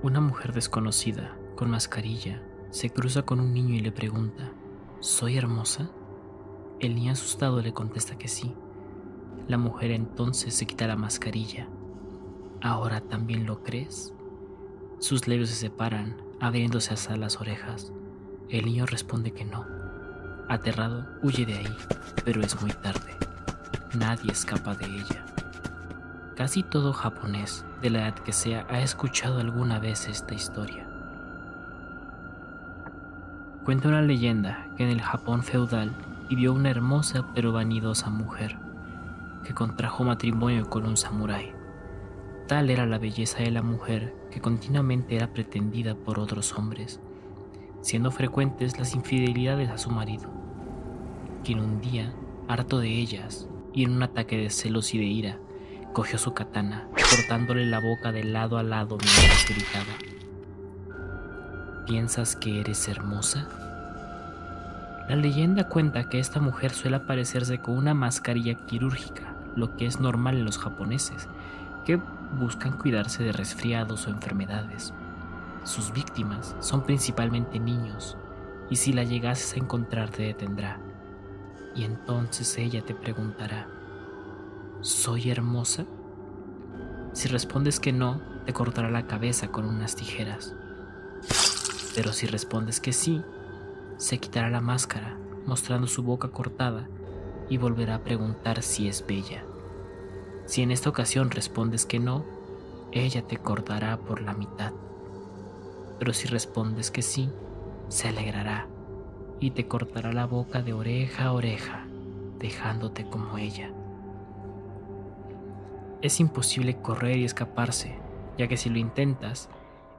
Una mujer desconocida, con mascarilla, se cruza con un niño y le pregunta, ¿Soy hermosa? El niño asustado le contesta que sí. La mujer entonces se quita la mascarilla. ¿Ahora también lo crees? Sus labios se separan, abriéndose hasta las orejas. El niño responde que no. Aterrado, huye de ahí, pero es muy tarde. Nadie escapa de ella. Casi todo japonés, de la edad que sea, ha escuchado alguna vez esta historia. Cuenta una leyenda que en el Japón feudal vivió una hermosa pero vanidosa mujer que contrajo matrimonio con un samurái. Tal era la belleza de la mujer que continuamente era pretendida por otros hombres, siendo frecuentes las infidelidades a su marido, quien un día, harto de ellas y en un ataque de celos y de ira, cogió su katana, cortándole la boca de lado a lado mientras gritaba. ¿Piensas que eres hermosa? La leyenda cuenta que esta mujer suele aparecerse con una mascarilla quirúrgica, lo que es normal en los japoneses, que buscan cuidarse de resfriados o enfermedades. Sus víctimas son principalmente niños, y si la llegases a encontrar te detendrá. Y entonces ella te preguntará, ¿Soy hermosa? Si respondes que no, te cortará la cabeza con unas tijeras. Pero si respondes que sí, se quitará la máscara, mostrando su boca cortada, y volverá a preguntar si es bella. Si en esta ocasión respondes que no, ella te cortará por la mitad. Pero si respondes que sí, se alegrará y te cortará la boca de oreja a oreja, dejándote como ella. Es imposible correr y escaparse, ya que si lo intentas,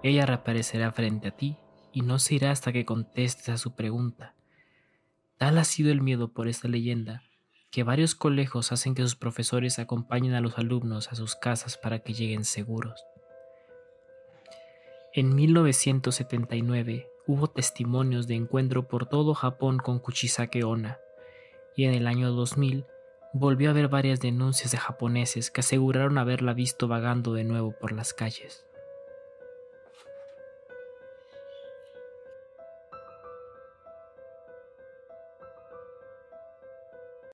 ella reaparecerá frente a ti y no se irá hasta que contestes a su pregunta. Tal ha sido el miedo por esta leyenda, que varios colegios hacen que sus profesores acompañen a los alumnos a sus casas para que lleguen seguros. En 1979 hubo testimonios de encuentro por todo Japón con Kuchisake Onna, y en el año 2000 volvió a haber varias denuncias de japoneses que aseguraron haberla visto vagando de nuevo por las calles.